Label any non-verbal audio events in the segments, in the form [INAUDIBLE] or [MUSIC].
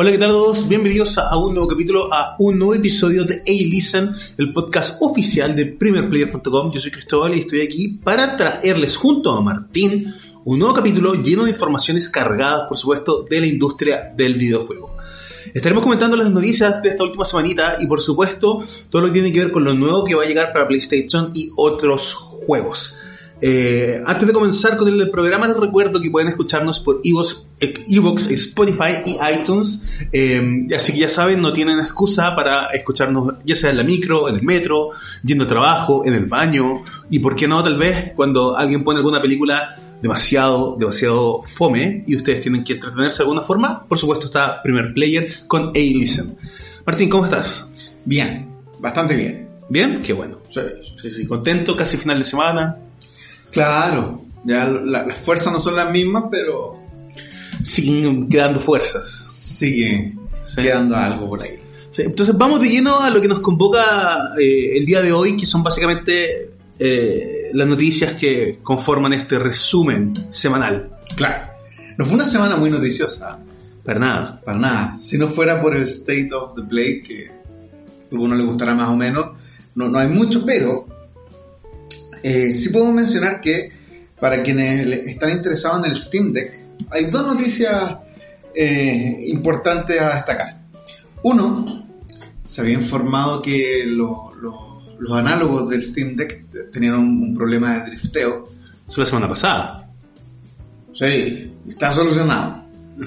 Hola, ¿qué tal todos? Bienvenidos a un nuevo capítulo, a un nuevo episodio de A-Listen, el podcast oficial de PremierPlayer.com. Yo soy Cristóbal y estoy aquí para traerles junto a Martín un nuevo capítulo lleno de informaciones cargadas, por supuesto, de la industria del videojuego. Estaremos comentando las noticias de esta última semanita y, por supuesto, todo lo que tiene que ver con lo nuevo que va a llegar para PlayStation y otros juegos. Eh, antes de comenzar con el programa, les recuerdo que pueden escucharnos por Evox, Spotify y iTunes. Eh, así que ya saben, no tienen excusa para escucharnos, ya sea en la micro, en el metro, yendo a trabajo, en el baño, y por qué no, tal vez cuando alguien pone alguna película demasiado, demasiado fome y ustedes tienen que entretenerse de alguna forma, por supuesto está Primer Player con A-Listen. Martín, ¿cómo estás? Bien, bastante bien. ¿Bien? Qué bueno. Sí, Sí, sí, contento, casi final de semana. Claro, ya la- las fuerzas no son las mismas, pero Siguen quedando fuerzas. sigue Sí. quedando algo por ahí. Sí, entonces vamos de lleno a lo que nos convoca eh, el día de hoy, que son básicamente eh, las noticias que conforman este resumen semanal. Claro, no fue una semana muy noticiosa, Para nada. para nada. Si no fuera por el State of the Play, que a alguno le gustará más o menos, no, no hay mucho, pero eh, sí puedo mencionar que para quienes están interesados en el Steam Deck, hay dos noticias eh, importantes a destacar. Uno, se había informado que lo- lo- los análogos del Steam Deck te- tenían un, un problema de drifteo. Eso la semana pasada. Sí, está solucionado.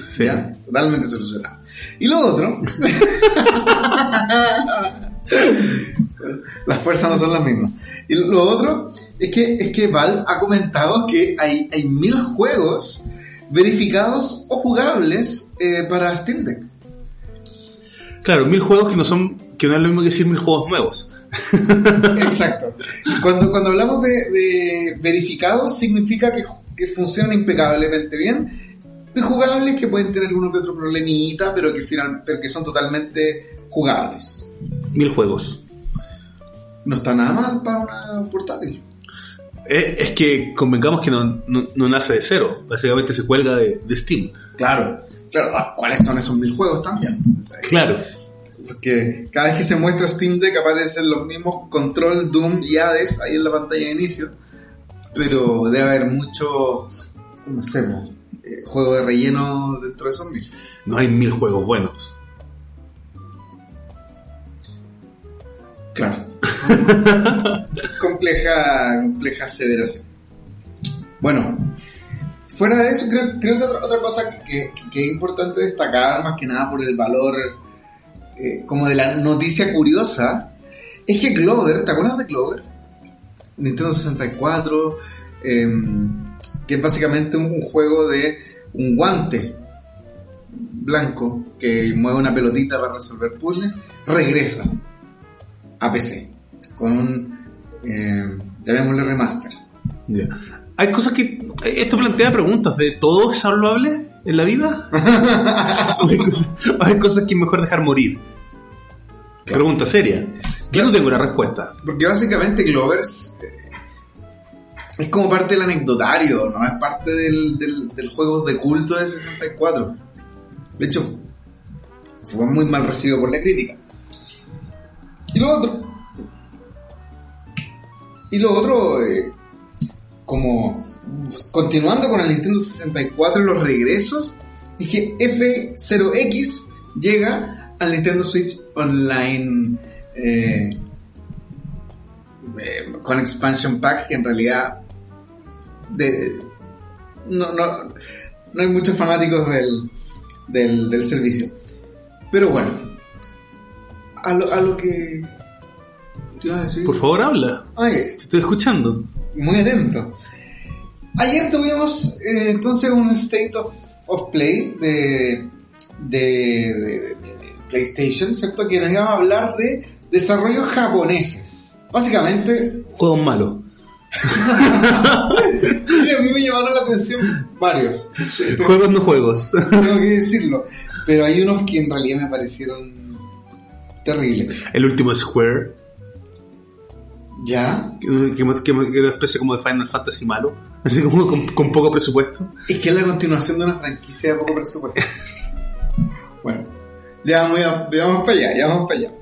Sí. ¿ya? Totalmente solucionado. Y lo otro, [LAUGHS] [LAUGHS] las fuerzas no son las mismas. Y lo otro es que, es que Valve ha comentado que hay, hay mil juegos verificados o jugables eh, para Steam Deck. Claro, mil juegos que no son, que no es lo mismo que decir mil juegos nuevos. [LAUGHS] Exacto. Cuando, cuando hablamos de, de verificados, significa que, que funcionan impecablemente bien. Y jugables que pueden tener uno que otro problemita, pero que, final, pero que son totalmente jugables. Mil juegos. No está nada mal para una portátil. Eh, es que convengamos que no, no- no nace de cero. Básicamente se cuelga de, de Steam. Claro. Claro, ah, ¿cuáles son esos mil juegos también? Claro. Porque cada vez que se muestra Steam Deck aparecen los mismos Control, Doom y Hades ahí en la pantalla de inicio. Pero debe haber mucho, no sé, eh, juego de relleno dentro de esos mil. No hay mil juegos buenos. Claro. [LAUGHS] compleja, compleja aseveración. Bueno, fuera de eso, creo, que otra, cosa que, es importante destacar, más que nada por el valor eh, como de la noticia curiosa, es que Clover, ¿te acuerdas de Clover? Nintendo 64, em, que es básicamente un juego de un guante blanco que mueve una pelotita para resolver puzzles, regresa a PC con un, eh, llamémosle remaster. Hay cosas que. Esto plantea preguntas de todo es salvable en la vida. ¿O [LAUGHS] hay, cosas, o hay cosas que es mejor dejar morir. Claro. Pregunta seria. Yo no tengo una respuesta. Porque básicamente Clovers eh, es como parte del anecdotario, no es parte del, del, del juego de culto de 64. De hecho, fue muy mal recibido por la crítica. Y lo otro. Y lo otro, eh, como continuando con el Nintendo 64 y los regresos, es que F0X llega al Nintendo Switch Online eh, eh, con Expansion Pack, que en realidad no, no, no hay muchos fanáticos del, del, del servicio. Pero bueno, a lo, a lo que Por favor, habla. Ay, Te estoy escuchando. muy atento. Ayer tuvimos eh, entonces un State of, of Play de, de, de- PlayStation, ¿cierto? Que nos iba a hablar de desarrollos japoneses. Básicamente, Juegos malos. [LAUGHS] a mí me llamaron la atención varios, Juegos no juegos. tengo que decirlo, pero hay unos que en realidad me parecieron terribles. El último Square, ¿Ya? que, que, que- una especie como de Final Fantasy malo, [LAUGHS] así como con, con poco presupuesto. Es que es la continuación de una franquicia de poco presupuesto. [LAUGHS] bueno, ya vamos, ya, ya vamos para allá, ya vamos para allá.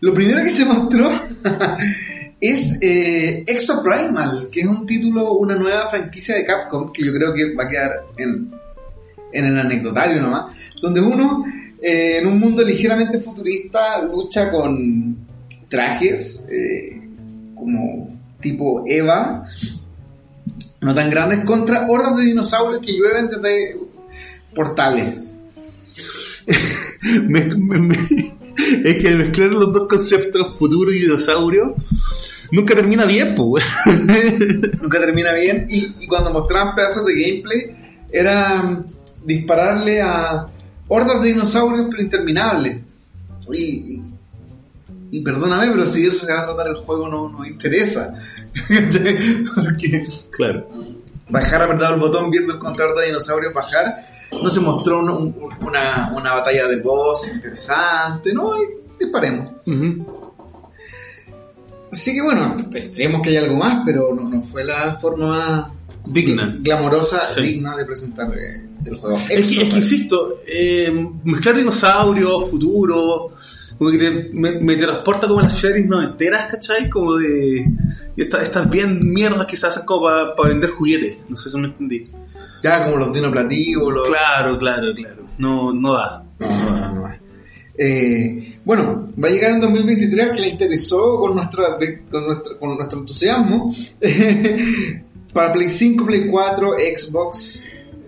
Lo primero que se mostró [LAUGHS] es eh, Exoprimal, que es un título, una nueva franquicia de Capcom, que yo creo que va a quedar en, en el anecdotario nomás, donde uno, eh, en un mundo ligeramente futurista, lucha con trajes eh, como tipo Eva, no tan grandes, contra hordas de dinosaurios que llueven desde portales. [LAUGHS] Me- me- me- es que mezclar los dos conceptos, futuro y dinosaurio, nunca termina bien, pues. [LAUGHS] Nunca termina bien. Y, y cuando mostraban pedazos de gameplay, era dispararle a hordas de dinosaurios pero interminables. Y, y, y perdóname, pero si eso se va a tratar el juego no nos interesa. [LAUGHS] Porque Claro. bajar apretado el botón viendo el contador de dinosaurios bajar, no se mostró un- un- una, una batalla de boss interesante, no, ahí disparemos. Así que bueno, esperemos que haya algo más, pero no, no fue la forma más Digna. glamorosa, Sí. digna de presentar eh, el juego. Es que, es que insisto, eh, mezclar dinosaurios, futuro, como que te- me, me transporta como a las series noventeras, ¿cachai? Como de. esta- estas bien mierdas que se hacen como para vender juguetes. No sé si me entendí. Ya como los dinoplativos, los... Claro, claro, claro. No, no da. No, no, no, no. Eh, bueno, va a llegar en 2023 que le interesó con, nuestra, con, nuestro, con nuestro entusiasmo [LAUGHS] para Play 5, Play 4, Xbox,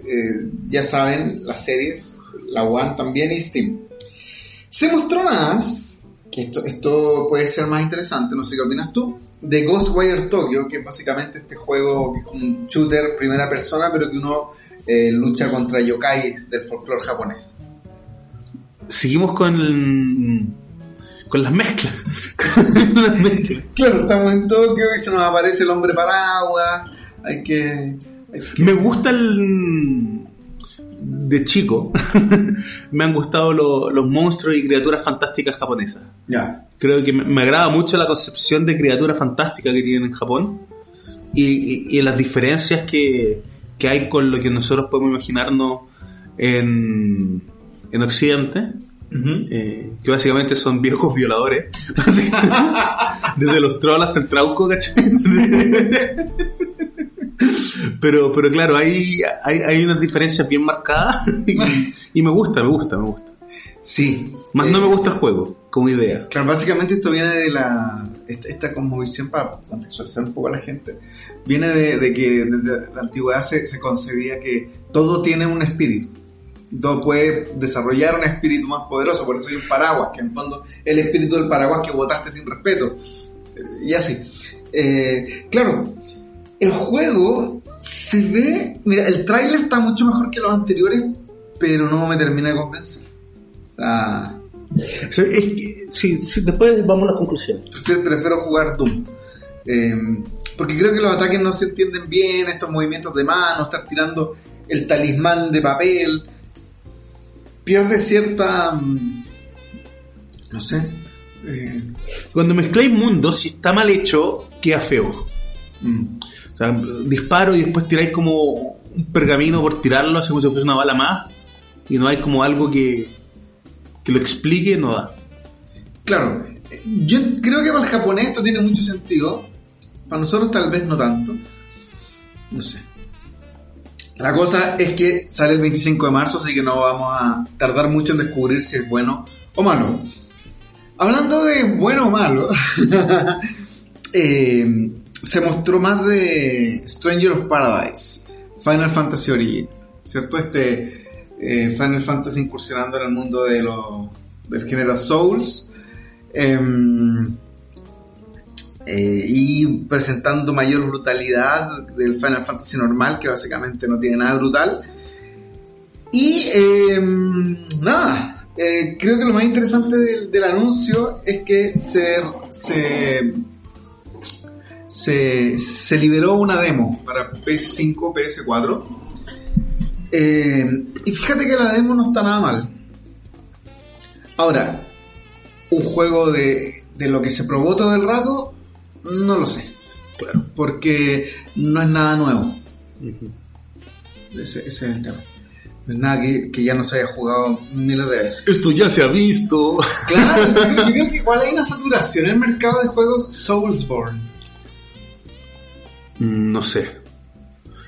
eh, ya saben, las series, la One también y Steam. Se mostró más, que esto, esto puede ser más interesante, no sé qué opinas tú, de Ghostwire Tokyo, que es básicamente este juego que es como un shooter primera persona, pero que uno eh, lucha contra yokais del folclore japonés. Seguimos con. el- con las mezclas. [LAUGHS] Con las mezclas. Claro, estamos en Tokio y se nos aparece el hombre paraguas. Hay que. hay que- Me gusta el. De chico, [LAUGHS] me han gustado lo- los monstruos y criaturas fantásticas japonesas. Ya. Creo que me, me agrada mucho la concepción de criatura fantástica que tienen en Japón y, y- y las diferencias que, que hay con lo que nosotros podemos imaginarnos en, en Occidente, eh, que básicamente son viejos violadores, [LAUGHS] [LAUGHS] desde los trolls hasta el trauco, ¿cachai? Pero, pero claro, hay, hay, hay unas diferencias bien marcadas [LAUGHS] y, y me gusta, me gusta, me gusta. Sí. Más Eh, no me gusta el juego, como idea. Claro, básicamente esto viene de la. Esta, esta cosmovisión, para contextualizar un poco a la gente, viene de, de que desde la antigüedad se, se concebía que todo tiene un espíritu. Todo puede desarrollar un espíritu más poderoso, por eso hay un paraguas, que en fondo el espíritu del paraguas que votaste sin respeto. Eh, Y así. Eh, claro, el juego se ve. Mira, el tráiler está mucho mejor que los anteriores, pero no me termina de convencer. O sea, O sea, es que, sí, sí, después vamos a las conclusiones. prefiero, prefiero jugar Doom. Eh, porque creo que los ataques no se entienden bien, estos movimientos de mano, estar tirando el talismán de papel. Pierde cierta. mm, No sé. eh, Cuando mezcláis mundos, si está mal hecho, queda feo. mm, O sea, disparo y después tiráis como un pergamino por tirarlo, así como si fuese una bala más, y no hay como algo que, que lo explique, no da. Claro, yo creo que para el japonés esto tiene mucho sentido. Para nosotros tal vez no tanto. No sé. La cosa es que sale el 25 de marzo, así que no vamos a tardar mucho en descubrir si es bueno o malo. Hablando de bueno o malo, [LAUGHS] eh, se mostró más de Stranger of Paradise, Final Fantasy Origin, ¿cierto? Este eh, Final Fantasy incursionando en el mundo de los del género Souls em, eh, y presentando mayor brutalidad del Final Fantasy normal, que básicamente no tiene nada brutal. Y eh, nada, eh, creo que lo más interesante del, del anuncio es que se, se, se, se liberó una demo para PS5, PS4. Eh, y fíjate que la demo no está nada mal. Ahora, un juego de, de lo que se probó todo el rato, no lo sé. Claro. Porque no es nada nuevo. Ese, ese es el tema. No es nada que, que ya no se haya jugado miles de veces. Esto ya se ha visto. Claro, yo creo [LAUGHS] que igual hay una saturación en el mercado de juegos Soulsborne. Mm, No sé.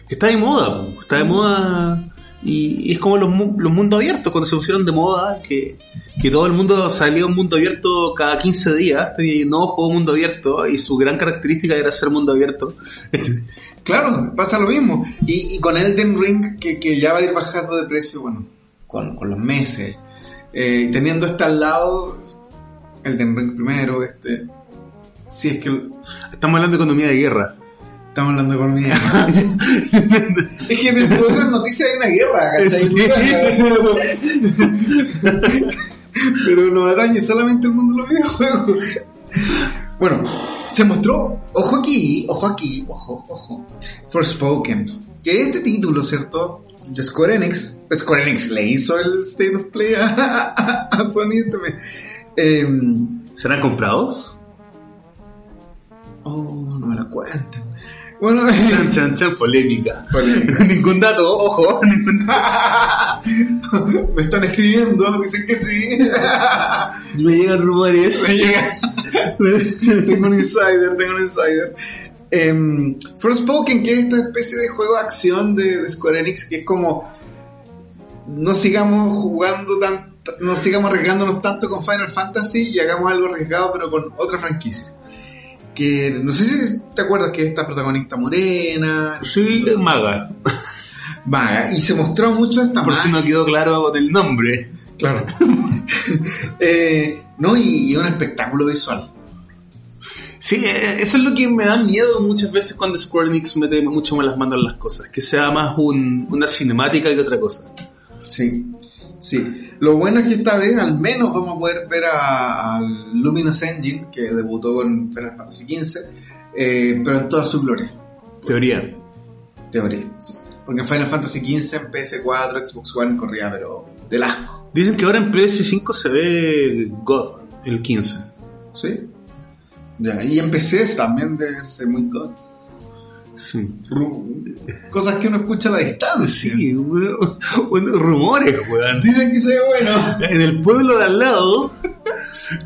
Está de moda, está de moda. Y, es como los, los mundos abiertos, cuando se pusieron de moda, que, que todo el mundo salía a un mundo abierto cada 15 días, y nuevo juego mundo abierto, y su gran característica era ser mundo abierto. [LAUGHS] Claro, pasa lo mismo. Y, y con Elden Ring, que, que ya va a ir bajando de precio, bueno, con, con los meses. Eh, teniendo este al lado, Elden Ring primero, este. Si es que Estamos hablando de economía de guerra. Estamos hablando de economía. [LAUGHS] es que dentro de las noticias hay una guerra, ¿cachai? Pero no atañe solamente el mundo de los videojuegos. Bueno, se mostró, ojo aquí, ojo aquí, ojo, ojo, Forspoken. Que este título, ¿cierto? De Square Enix, Square Enix le hizo el State of Play a, a Sony. este me- em, ¿Serán comprados? oh, no me la cuenten. Bueno, Chan, [LAUGHS] chan, chan, polémica. Polémica. [LAUGHS] ningún dato, ojo. [LAUGHS] ningún me están escribiendo, dicen que sí. Me llegan rumores. Me llega. tengo un insider, tengo un insider. Em, Forspoken, que es esta especie de juego de acción de, de Square Enix, que es como no sigamos jugando tan, no sigamos arriesgándonos tanto con Final Fantasy y hagamos algo arriesgado pero con otra franquicia. Que no sé si te acuerdas que esta protagonista morena, Sí, es maga. [LAUGHS] vaga, y se mostró mucho esta Por si no quedó claro del nombre. Claro. [LAUGHS] Eh, no, y, y un espectáculo visual. Sí, eh, eso es lo que me da miedo muchas veces cuando Square Enix mete mucho más las manos en las cosas. Que sea más un- una cinemática que otra cosa. Sí, sí. Lo bueno es que esta vez al menos vamos a poder ver a- al Luminous Engine, que debutó con Final Fantasy XV, eh, pero en toda su gloria, Teoría. teoría. sí. Porque en Final Fantasy XV, en PS4, Xbox One corría, pero del asco. Dicen que ahora en PS5 se ve God, el 15. ¿Sí? Ya, y en PCs también debe ser muy god. Sí. Cosas que uno escucha a la distancia. Sí, weón. Rumores, weón. Dicen que ve bueno. En el pueblo de al lado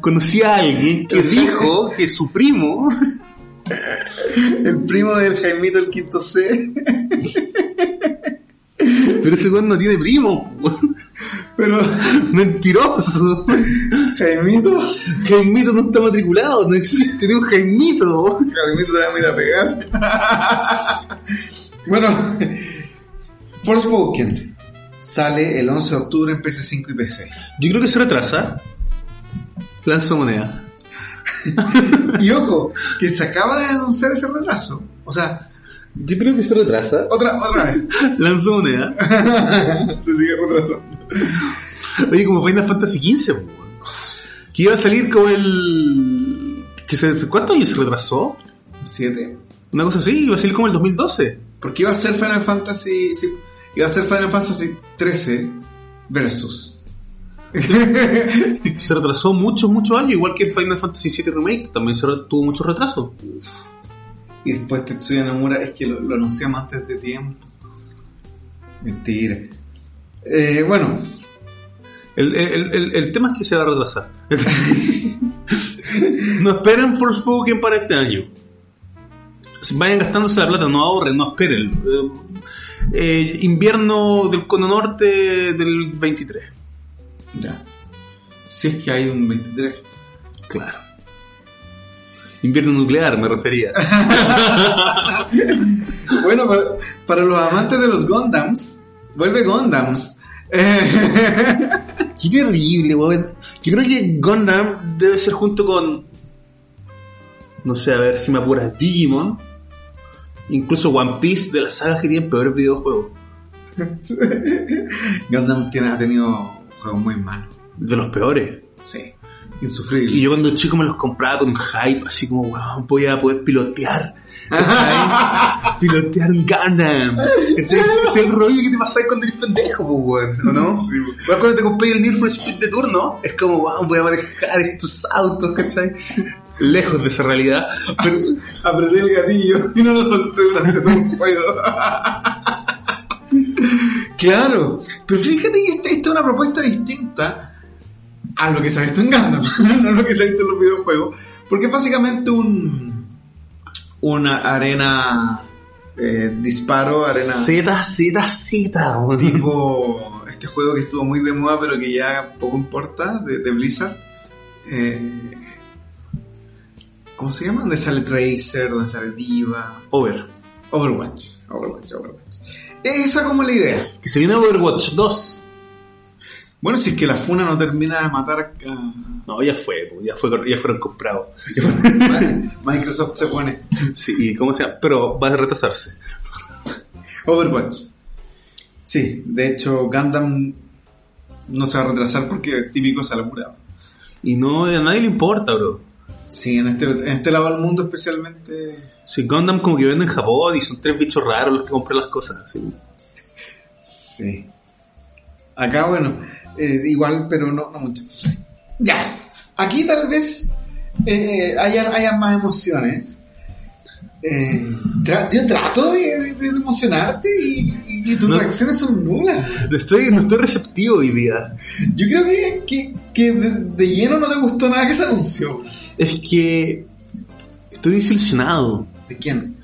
conocí a alguien que dijo que su primo El primo del Jaimito el quinto C. Pero ese weón no tiene primo. weón. Pero [LAUGHS] Mentiroso. Jaimito, Jaimito no está matriculado, no existe ni un Jaimito. Jaimito te va a ir a pegar. bueno, Forspoken sale el 11 de octubre en PS5 y PC. Yo creo que se retrasa. Lanza moneda. [LAUGHS] Y ojo, que se acaba de anunciar ese retraso. O sea, Yo creo que se retrasa. otra, otra vez. [LAUGHS] Lanza moneda. se sigue retrasando. Oye, como Final Fantasy XV, que iba a salir como el. Que se... ¿Cuántos años se retrasó? 7. Una cosa así, iba a salir como el 2012. Porque iba a ser Final Fantasy. sí, iba a ser Final Fantasy 13 versus. [LAUGHS] Se retrasó muchos, muchos años, igual que el Final Fantasy VII Remake, también se tuvo mucho retraso. Y después Tetsuya Nomura es que lo, lo anunciamos antes de tiempo. Mentira. Eh, bueno, El, el- el- el tema es que se va a retrasar. [LAUGHS] no esperen Forspoken para este año. Vayan gastándose la plata, no ahorren, no esperen. Eh, eh, invierno del Cono Norte del 23. ya. Si es que hay un 23. Claro. Invierno nuclear, me refería. [LAUGHS] Bueno, para, para los amantes de los Gundams, vuelve Gundams. [LAUGHS] Eh, Qué terrible, weón. Yo creo que Gundam debe ser junto con. No sé, a ver si me apuras, Digimon. Incluso One Piece de las sagas que tienen peores videojuegos. [LAUGHS] Gundam tiene, ha tenido juegos muy malos. De los peores. Sí. Insufrible. Y yo cuando chico me los compraba con hype, así como, wow, voy a poder pilotear. [LAUGHS] pilotear un Gundam. Es el rollo que te pasa cuando eres pendejo, pues, weón, ¿o no? Sí, pues. Cuando te compré el Need for Speed de turno, es como, wow, voy a manejar estos autos, ¿cachai? Lejos de esa realidad. Pero, [LAUGHS] Apreté el gatillo y no lo solté durante todo el juego. [LAUGHS] claro, pero fíjate que esta, esta es una propuesta distinta a lo que se ha visto en Gundam, no a lo que se ha visto en los videojuegos, porque es básicamente un una arena eh, disparo, arena Z, Z, Z, tipo este juego que estuvo muy de moda pero que ya poco importa de, de Blizzard. Eh, ¿Cómo se llama? Donde sale Tracer, donde sale Diva. Over. Overwatch, Overwatch, Overwatch. Esa como la idea. Que se viene Overwatch 2. Bueno, si es que la Funa no termina de matar a... No, ya fue, ya, fue, ya fueron comprados. [LAUGHS] Microsoft se pone Sí, ¿y cómo se llama? Pero va a retrasarse. Overwatch. Sí, de hecho Gundam no se va a retrasar porque típico se ha apurado. Y no, a nadie le importa, bro. Sí, en este, en este lado del mundo especialmente... Si Gundam como que vende en Japón y son tres bichos raros los que compran las cosas. así. Sí. Acá, bueno, eh, igual, pero no, no mucho. Ya. Aquí tal vez eh, haya, haya más emociones. Eh, tra- yo trato de, de- de emocionarte y, y- y tus No. reacciones son nulas. No estoy, no estoy receptivo hoy día. Yo creo que, que, que de, de lleno no te gustó nada que se anunció. Es que estoy desilusionado. ¿De quién?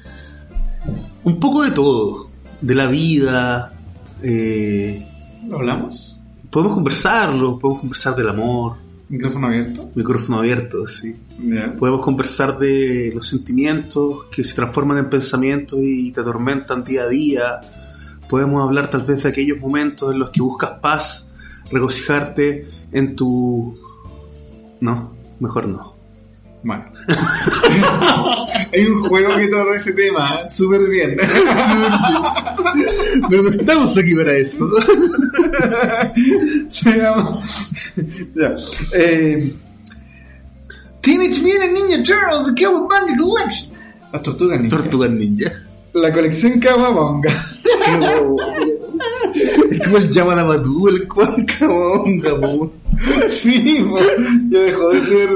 Un poco de todo. De la vida. eh, ¿Lo hablamos? Podemos conversarlo, podemos conversar del amor. ¿Micrófono abierto? Micrófono abierto, sí. Ya. Podemos conversar de los sentimientos que se transforman en pensamientos y te atormentan día a día. Podemos hablar tal vez de aquellos momentos en los que buscas paz, regocijarte en tu... No, mejor no. Bueno. [LAUGHS] Hay un juego que trata ese tema ¿eh? súper bien. [LAUGHS] Pero no estamos aquí para eso. [LAUGHS] Se llama. ya. Eh, Teenage Mutant Ninja Turtles The Cowabunga Collection. Las tortugas ninja. Tortugas ninja. La colección Cowabunga. [LAUGHS] Es como el Yamanamadu, el Cuancamonga, po. sí, po. ya dejó de ser,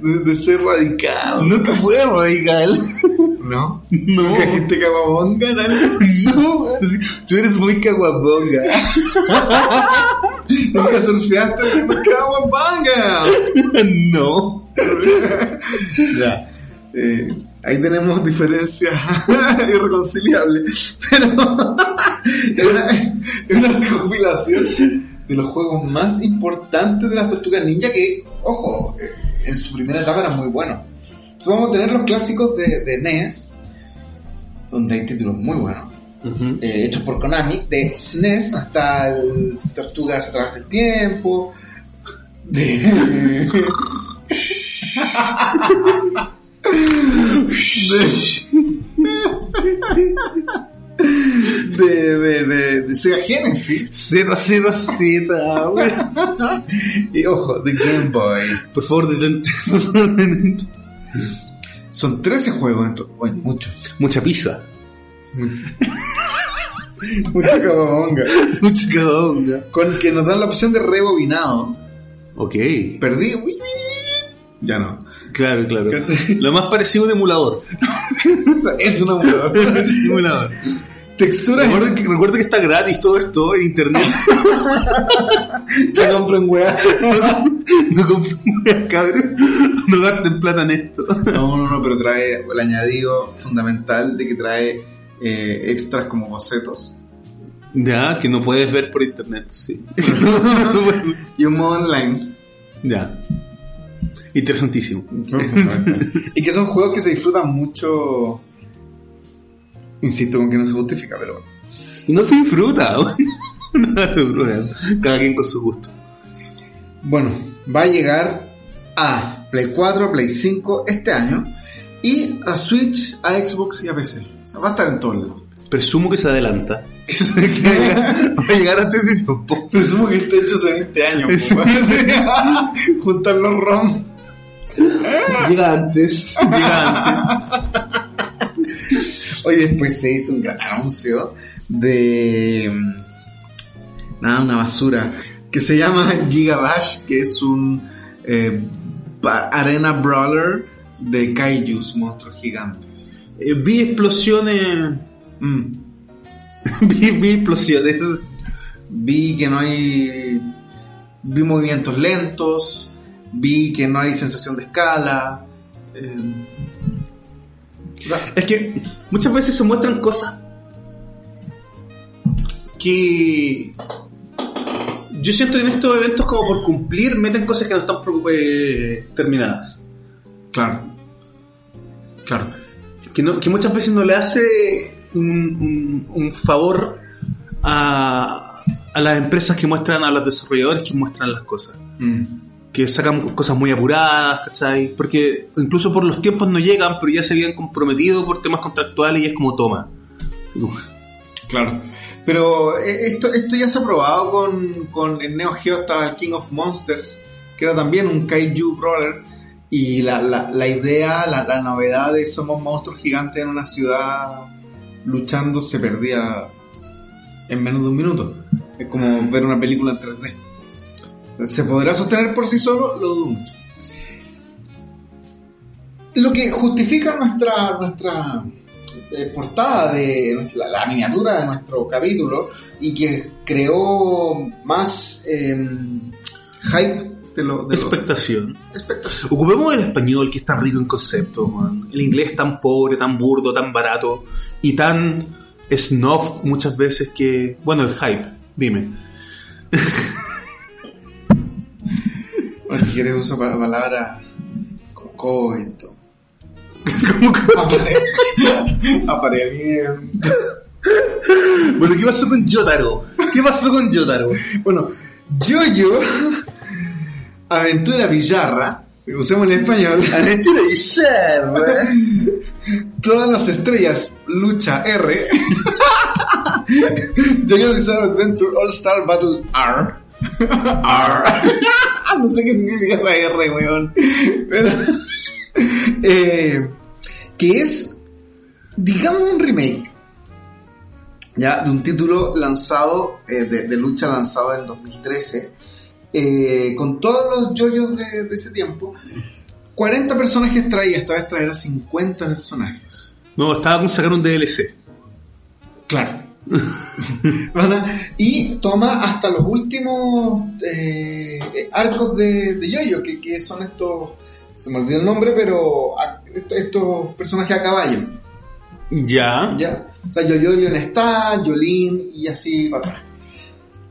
de, de ser. No te puedo, Miguel. ¿No? No. ¿Nunca dijiste Dani? No, tú eres muy caguabonga. [LAUGHS] Nunca surfeaste haciendo Cowabunga. No. Ya. Eh, ahí tenemos diferencias [LAUGHS] irreconciliables. Pero es una, es una recopilación de los juegos más importantes de las tortugas ninja que, ojo, eh, en su primera etapa eran muy buenos. Entonces vamos a tener los clásicos de, de NES, donde hay títulos muy buenos, eh, hechos por Konami, de SNES hasta el Tortugas a través del tiempo, de... [LAUGHS] [LAUGHS] de, de, de, de Sega Genesis Z, Z, Z, güey. [LAUGHS] y ojo, de Game Boy. Por favor, detente. [LAUGHS] Son 13 juegos en bueno, muchos. Mucha pizza. [LAUGHS] Mucha cababonga. Mucha caguabonga. Con que nos dan la opción de rebobinado. Ok. Perdí. Ya no. Claro, claro. Lo más parecido a un emulador. O sea, es una huevada. Es un emulador. Texturas Recuerda que, que está gratis todo esto en internet. [LAUGHS] que compren weá. No compren cabrón. No gasten plata en esto. No, no, no, pero trae el añadido fundamental de que trae eh, extras como bocetos Ya, que no puedes ver por internet, sí. [LAUGHS] y un modo online. ya. Interesantísimo. y que son juegos que se disfrutan mucho. Insisto con que no se justifica, pero bueno. No se disfruta. [LAUGHS] no se disfruta. Cada quien con su gusto. Bueno, va a llegar a Play 4, Play 5 este año y a Switch, a Xbox y a PC. O sea, va a estar en todos lados. Presumo que se adelanta. [LAUGHS] Que, se- que va a llegar antes de tiempo. Presumo que está hecho hace 20 años. [LAUGHS] Juntar los ROM. Llega antes. Llega antes. [LAUGHS] Oye, después se hizo un gran anuncio de. mm, Nada, una basura. Que se llama [LAUGHS] Gigabash, que es un eh, arena brawler de kaijus, monstruos gigantes. Eh, vi explosiones. Mm. [LAUGHS] vi, vi explosiones. Vi que no hay. Vi movimientos lentos. Vi que no hay sensación de escala. eh, Es que muchas veces se muestran cosas que yo siento que en estos eventos como por cumplir meten cosas que no están eh, terminadas. claro. Claro. Que, no- que muchas veces no le hace un, un- un favor a, a las empresas que muestran, a los desarrolladores que muestran las cosas. Mm. Que sacan cosas muy apuradas, ¿cachai? Porque incluso por los tiempos no llegan, pero ya se habían comprometido por temas contractuales y es como toma. [LAUGHS] Claro. Pero eh, esto, esto ya se ha probado con, con el Neo Geo hasta el King of Monsters, que era también un kaiju brawler. Y la, la, la idea, la, la novedad de somos monstruos gigantes en una ciudad luchando se perdía en menos de un minuto. Es como ver una película en 3D. ¿Se podrá sostener por sí solo? Lo dudo mucho. Lo que justifica nuestra, nuestra eh, portada de la, la miniatura de nuestro capítulo y que creó más em, hype de lo de lo- Expectación. Ocupemos el español que está rico en conceptos, man. El inglés tan pobre, tan burdo, tan barato y tan snob muchas veces que... Bueno, el hype, dime. [LAUGHS] O si quieres uso pa- palabra [LAUGHS] como coito. ¿Cómo que- Apare- [LAUGHS] Apareamiento. Bueno, ¿qué pasó con Yotaro? ¿Qué pasó con Yotaro? Bueno, Yo-Yo, Aventura Villarra, usemos en español. [LAUGHS] Aventura Sherra. Todas las estrellas, lucha R. Yo-Yo Bizarre Adventure All Star Battle R. R. [LAUGHS] no sé qué significa esa R, weón. Pero. [LAUGHS] eh, que es, digamos, un remake. Ya, de un título lanzado, eh, de, de lucha lanzado en 2013. eh, con todos los yoyos de, de ese tiempo. 40 personajes traía, esta vez traerá 50 personajes. No, estaba con sacar un DLC. Claro. [LAUGHS] Y toma hasta los últimos eh, arcos de, de Yoyo, que, que son estos, se me olvidó el nombre, pero a- estos personajes a caballo. Ya. ¿ya? O sea, Yoyo y Leon está, Yolín y así para atrás.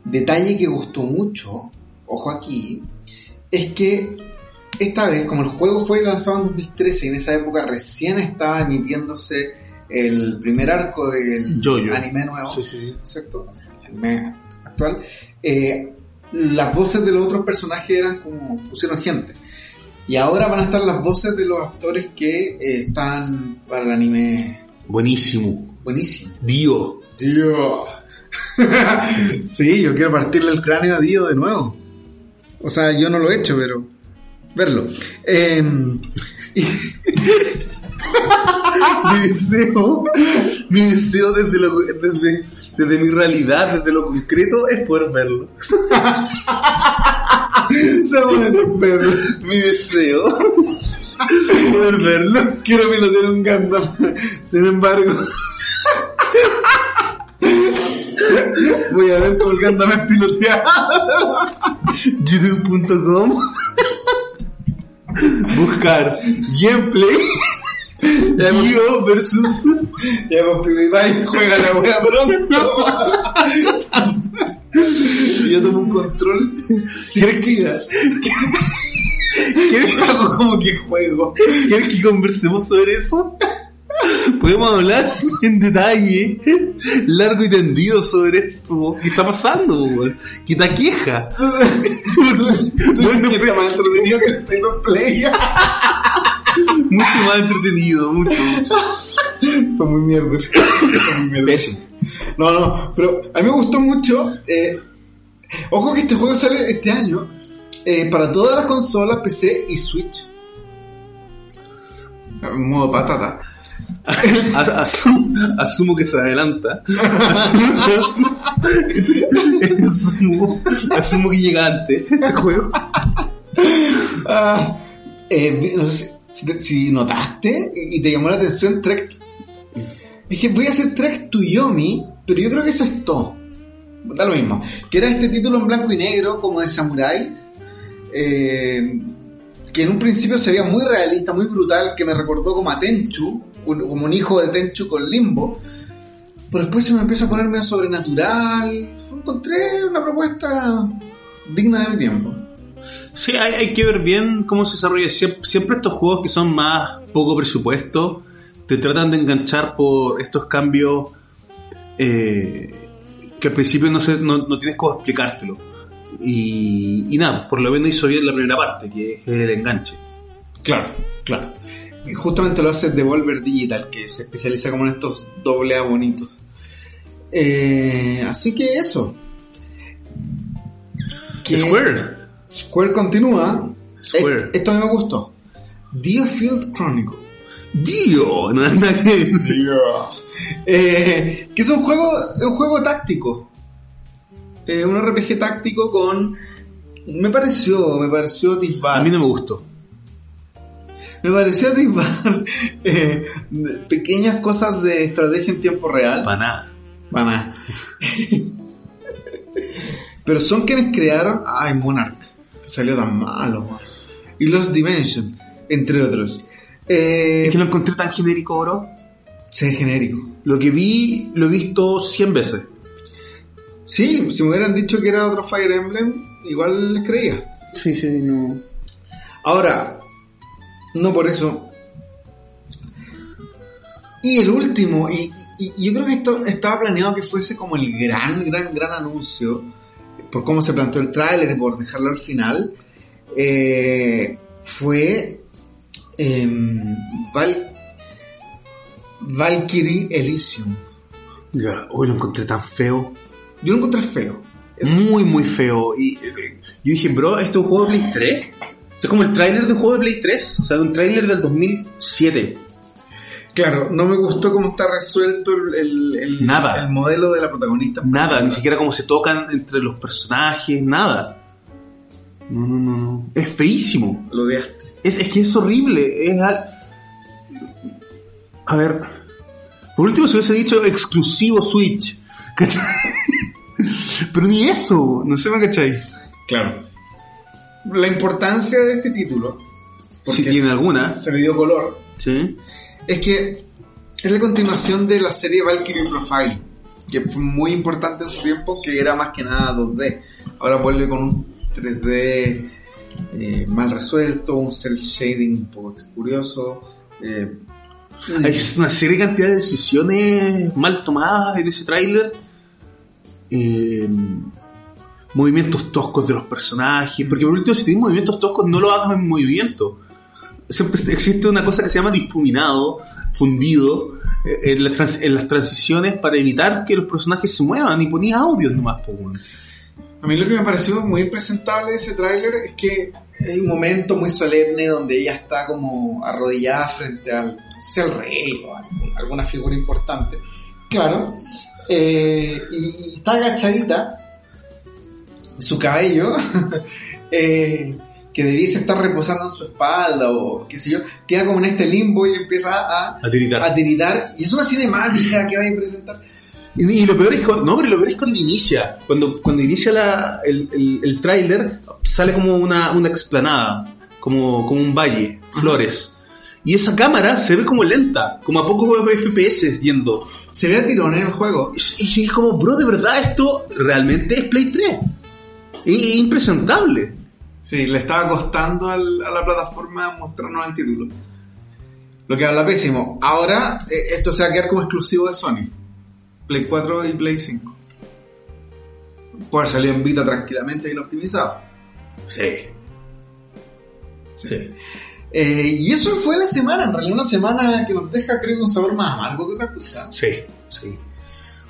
Detalle que gustó mucho, ojo aquí, es que esta vez, como el juego fue lanzado en 2013 y en esa época recién estaba emitiéndose el primer arco del anime nuevo, Sí, sí, sí. ¿cierto? El anime actual, eh, las voces de los otros personajes eran como pusieron gente. Y ahora van a estar las voces de los actores que eh, están para el anime Buenísimo. buenísimo. Dio. Dio. [LAUGHS] sí, yo quiero partirle el cráneo a Dio de nuevo. O sea, yo no lo he hecho, pero verlo. Em, [LAUGHS] [LAUGHS] mi deseo, mi deseo desde, lo- desde, desde mi realidad, desde lo concreto, es poder verlo. [LAUGHS] se pone tu perro. Mi deseo, poder verlo. Quiero pilotear un Gundam. Sin embargo, voy a ver cómo el Gundam es piloteado. youtube.com buscar gameplay Dio versus Ya, pues PewDiePie juega la wea pronto. y yo tomo un control ¿Quieres que, ¿Quieres, hago como que juego. ¿Quieres que conversemos sobre eso? Podemos hablar en detalle, largo y tendido sobre esto que está pasando, weón. Que te aqueja. Bueno, que está más entretenido que el State of Play. [LAUGHS] Mucho más entretenido, mucho, mucho. [LAUGHS] Fue muy mierda. Fue muy mierda. Pésimo. No, no, pero a mí me gustó mucho. eh, ojo que este juego sale este año eh, para todas las consolas, PC y Switch. En modo patata. [LAUGHS] Asumo, que se adelanta. Asumo, asumo- asumo que llega antes este juego. Ah, eh, si, te- si notaste y te llamó la atención Trek. Dije, voy a hacer Trek to Yomi, pero yo creo que eso es todo. Da lo mismo. Que era este título en blanco y negro, como de samuráis. eh, que en un principio se veía muy realista, muy brutal, que me recordó como a Tenchu, como un hijo de Tenchu con Limbo. Pero después se me empieza a poner medio sobrenatural. Encontré una propuesta digna de mi tiempo. Sí, hay, hay que ver bien cómo se desarrolla. Siempre, siempre estos juegos que son más poco presupuesto te tratan de enganchar por estos cambios eh, que al principio no, se- no, no tienes cómo explicártelo. Y, y nada, por lo menos hizo bien la primera parte, que es el enganche. Claro, claro. Y justamente lo hace Devolver Digital, que se especializa como en estos doble A bonitos. Eh, así que eso. Que Square. Square continúa. Square. Et- Esto a mí me gustó. Deerfield Chronicle. Dio, no es nada que- Eh, que es un juego, un juego táctico. Eh, un RPG táctico con. Me pareció, me pareció disbar. A mí no me gustó. Me pareció disbar [LAUGHS] eh, pequeñas cosas de estrategia en tiempo real. Para nada. Para nada. [LAUGHS] Pero son quienes crearon. Ay, Monarch. Salió tan malo. Y Lost Dimension, entre otros. Eh, Es que lo encontré tan genérico, bro. Ve genérico. Lo que vi, lo he visto 100 veces. Sí, si me hubieran dicho que era otro Fire Emblem, igual les creía. Sí, sí, no. Ahora, no por eso. Y el último, y, y- y yo creo que esto estaba planeado que fuese como el gran, gran, gran anuncio, por cómo se planteó el tráiler y por dejarlo al final, eh, fue em, Val- Valkyrie Elysium. Ya, hoy lo encontré tan feo. Yo lo encontré feo. Es- muy, muy feo. Y eh, yo dije, bro, ¿esto es un juego de Play 3? Es como el tráiler de un juego de Play 3. O sea, de un tráiler del 2007. Claro, no me gustó cómo está resuelto el, el- el- Nada. el modelo de la protagonista. Nada, ni siquiera cómo se tocan entre los personajes, nada. No, no, no, no. Es feísimo. Lo odiaste. Es, es que es horrible. Es al- A ver. Por último, se hubiese dicho exclusivo Switch. ¿Cachai? [LAUGHS] Pero ni eso. No sé, ¿me cachai? Claro. La importancia de este título, Si tiene alguna. se le dio color, Sí. Es que es la continuación de la serie Valkyrie Profile, que fue muy importante en su tiempo, que era más que nada 2D. Ahora vuelve con un 3D eh, mal resuelto, un cel shading un poco curioso. eh, Hay una serie de cantidad de decisiones mal tomadas en ese tráiler. Eh, movimientos toscos de los personajes. Porque por último, si tienes movimientos toscos, no lo hagas en movimiento. Siempre existe una cosa que se llama difuminado, fundido, eh, en, las transiciones para evitar que los personajes se muevan y ponía audios nomás. weón. A mí lo que me pareció muy impresentable de ese tráiler es que hay un momento muy solemne donde ella está como arrodillada frente al, al rey o alguna figura importante. Claro. Eh, y, y está agachadita. Su cabello, [LAUGHS] eh, que debiese estar reposando en su espalda o qué sé yo, queda como en este limbo y empieza a, A tiritar. a tiritar. Y es una cinemática que va a presentar. Y, y lo peor es cuando, no, pero lo peor es cuando inicia. Cuando, cuando inicia la, el, el, el tráiler, sale como una, una explanada, como, como un valle, flores. Y esa cámara se ve como lenta, como a pocos FPS yendo. Se ve a tirón en el juego. Es- es como, bro, de verdad esto realmente es Play 3. Es, es impresentable. Sí, le estaba costando al- a la plataforma mostrarnos el título. Lo que habla pésimo. Ahora eh, esto se va a quedar como exclusivo de Sony. Play 4 y Play 5. Puede salir en Vita tranquilamente y lo optimizado. Sí. Sí. Eh, y eso fue la semana, en realidad una semana que nos deja creo un sabor más amargo que otra cosa. Sí, sí.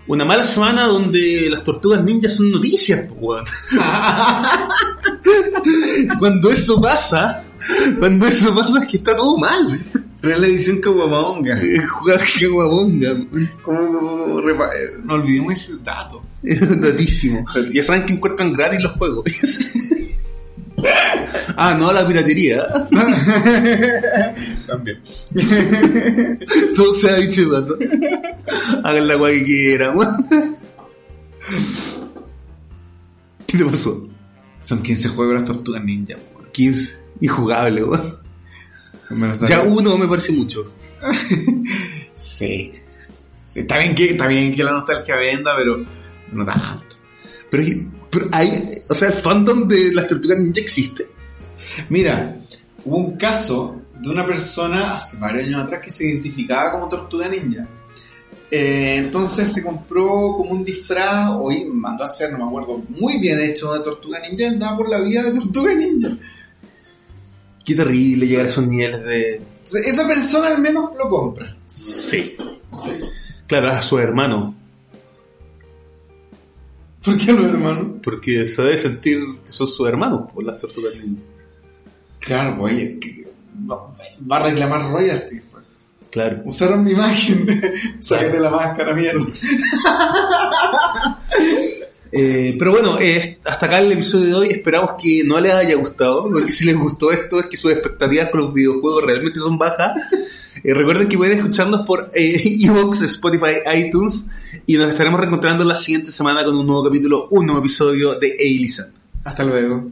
Una mala semana donde las tortugas ninjas son noticias, pues, weón. [LAUGHS] Cuando eso pasa, cuando eso pasa es que está todo mal. Pero es la edición Caguamonga. Jugar que guabonga. Como, repa- no olvidemos ese dato. Datísimo. Ya saben que encuentran gratis los juegos. [LAUGHS] ah, no, la piratería. [LAUGHS] También. [LAUGHS] Todo se ha dicho de paso. Hagan la que quieran. weón. [LAUGHS] ¿Qué te pasó? Son 15 juegos las tortugas ninja. weón. 15. Injugable, weón. Ya uno me parece mucho. Sí. Sí, Está bien, que, está bien que la nostalgia venda, pero no tanto. Pero, pero hay, o sea, el fandom de las tortugas ninja existe. Mira, hubo un caso de una persona hace varios años atrás que se identificaba como tortuga ninja. Eh, entonces se compró como un disfraz, o y mandó a hacer, no me acuerdo, muy bien hecho de tortuga ninja, y andaba por la vida de tortuga ninja. Qué terrible llegar a esos niveles de. Esa persona al menos lo compra. Sí. Claro, a su hermano. ¿Por qué no, hermano? Porque se debe sentir que son sus hermanos por las tortugas ninja. Claro, pues, oye, va, a reclamar royalties. pues. Claro. Usaron mi imagen, [LAUGHS] sáquete la máscara, mierda. [LAUGHS] Eh, pero bueno, eh, hasta acá el episodio de hoy. Esperamos que no les haya gustado. Porque si les gustó esto, es que sus expectativas con los videojuegos realmente son bajas. Eh, recuerden que pueden escucharnos por [LAUGHS] Evox, Spotify, iTunes. Y nos estaremos reencontrando la siguiente semana con un nuevo capítulo, un nuevo episodio de A-Listen. Hasta luego.